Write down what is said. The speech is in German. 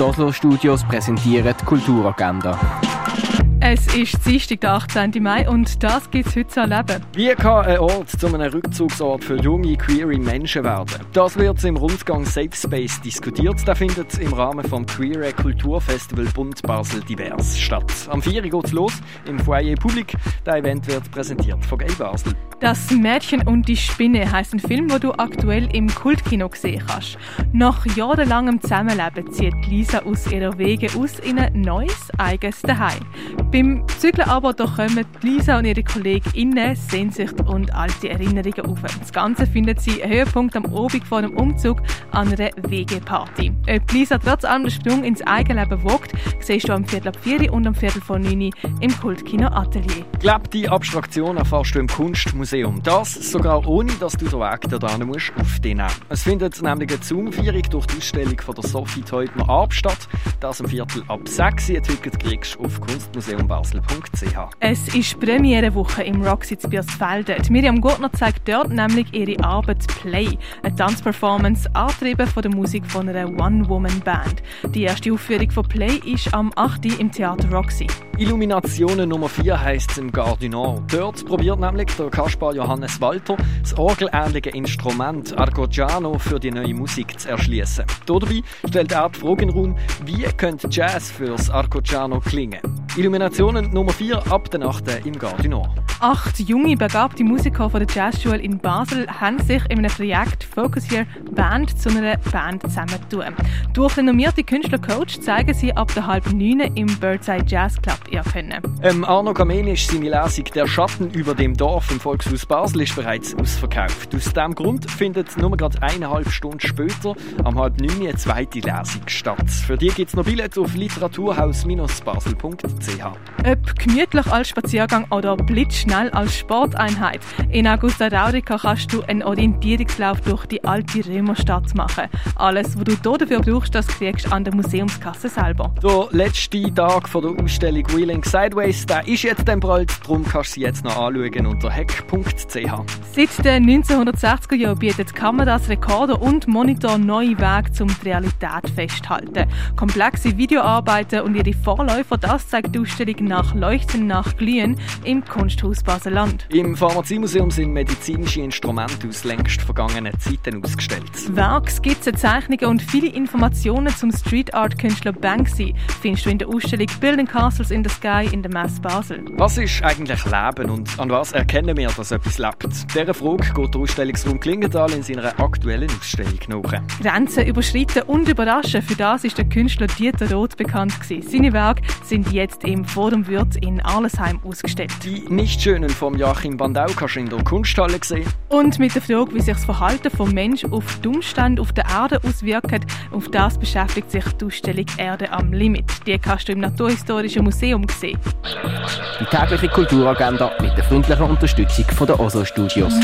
Oslo Studios präsentieren die Kulturagenda. Es ist Dienstag, der 18. Mai und das gibt es heute zu erleben. Wie kann ein Ort zu einem Rückzugsort für junge, queere Menschen werden? Das wird im Rundgang Safe Space diskutiert. Der findet im Rahmen vom Queer Kulturfestival Bund Basel divers statt. Am 4. geht es los im Foyer Public. Der Event wird präsentiert von Gay Basel. Das Mädchen und die Spinne heißt ein Film, den du aktuell im Kultkino sehen kannst. Nach jahrelangem Zusammenleben zieht Lisa aus ihrer Wege aus in ein neues eigenes Daheim. Beim Zügeln aber da kommen Lisa und ihre KollegInnen Sehnsucht und alte Erinnerungen auf. Das Ganze findet sie Höhepunkt am Abend vor dem Umzug an einer WG-Party. Ob Lisa trotz allem den Sprung ins Eigenleben wagt, siehst du am Viertel ab 4 und am Viertel vor 9 im Kultkino Atelier. Gelebte Abstraktion erfährst du im Kunstmuseum. Das sogar ohne, dass du den Weg dorthin musst auf den nehmen. Es findet nämlich eine Zoom-Vierung durch die Ausstellung von der Sophie Teubner Ab statt. Das am Viertel ab 6 Uhr. Ticket kriegst du auf kunstmuseumbasel.ch. Es ist Premierewoche im Roxy zu Biosfelden. Miriam Gurtner zeigt dort nämlich ihre Arbeit Play, eine Tanzperformance angetrieben von der Musik von einer One-Woman-Band. Die erste Aufführung von Play ist am 8. im Theater Roxy. Illuminationen Nummer 4 heisst es im Gardinor. Dort probiert nämlich der Kaspar Johannes Walter das orgelähnliche Instrument Arcogiano für die neue Musik zu erschließen. Dabei stellt er die Frage in den Raum, wie könnte Jazz fürs Arcogiano klingen? Illuminationen Nummer 4 ab der Nacht im Gardinor. Acht junge, begabte Musiker von der Jazzschule in Basel haben sich in einem Projekt Focus Year Band zu einer Band zusammentun. Durch renommierte Künstlercoach zeigen sie ab der halb neun im Birdseye Jazz Club ihr Können. Ähm, Arno Kamenisch seine Lesung «Der Schatten über dem Dorf» im Volkshaus Basel ist bereits ausverkauft. Aus diesem Grund findet nur gerade eineinhalb Stunden später am halb neun eine zweite Lesung statt. Für die gibt es noch Billett auf literaturhaus-basel.ch. Ob gemütlich als Spaziergang oder blitzschnell als Sporteinheit, in Augusta Raurica kannst du einen Orientierungslauf durch die alte Römerstadt machen. Alles, was du dafür brauchst, das kriegst du an der Museumskasse selber. Der letzte Tag von der Ausstellung Wheeling Sideways, der ist jetzt dann bald, darum kannst du sie jetzt noch anschauen unter heck.ch. Seit den 1960er Jahren bietet Kameras, Rekorder und Monitor neue Wege, um die Realität festzuhalten. Komplexe Videoarbeiten und ihre Vorläufer, das zeigt die Ausstellung nach Leuchten nach Glühen im Kunsthaus Baseland. Im Pharmaziemuseum sind medizinische Instrumente aus längst vergangenen Zeiten ausgestellt. Werke, Skizzen, Zeichnungen und viele Informationen zum Street Art Künstler Banksy findest du in der Ausstellung Building Castles in the Sky in der Mess Basel. Was ist eigentlich Leben und an was erkennen wir, dass etwas lebt? Dieser Frage geht der Ausstellungsraum Klingenthal in seiner aktuellen Ausstellung nach. Grenzen überschreiten und überraschen, für das ist der Künstler Dieter Roth bekannt gewesen. Seine Werke sind jetzt im Forum Wirt in Arlesheim ausgestellt. Die Nichtschönen vom Joachim Bandau kannst du in der Kunsthalle sehen. Und mit der Frage, wie sich das Verhalten vom Mensch auf die Umstände auf der Erde auswirkt, auf das beschäftigt sich die Ausstellung Erde am Limit. Die kannst du im Naturhistorischen Museum sehen. Die tägliche Kulturagenda mit der freundlichen Unterstützung von der OSO Studios.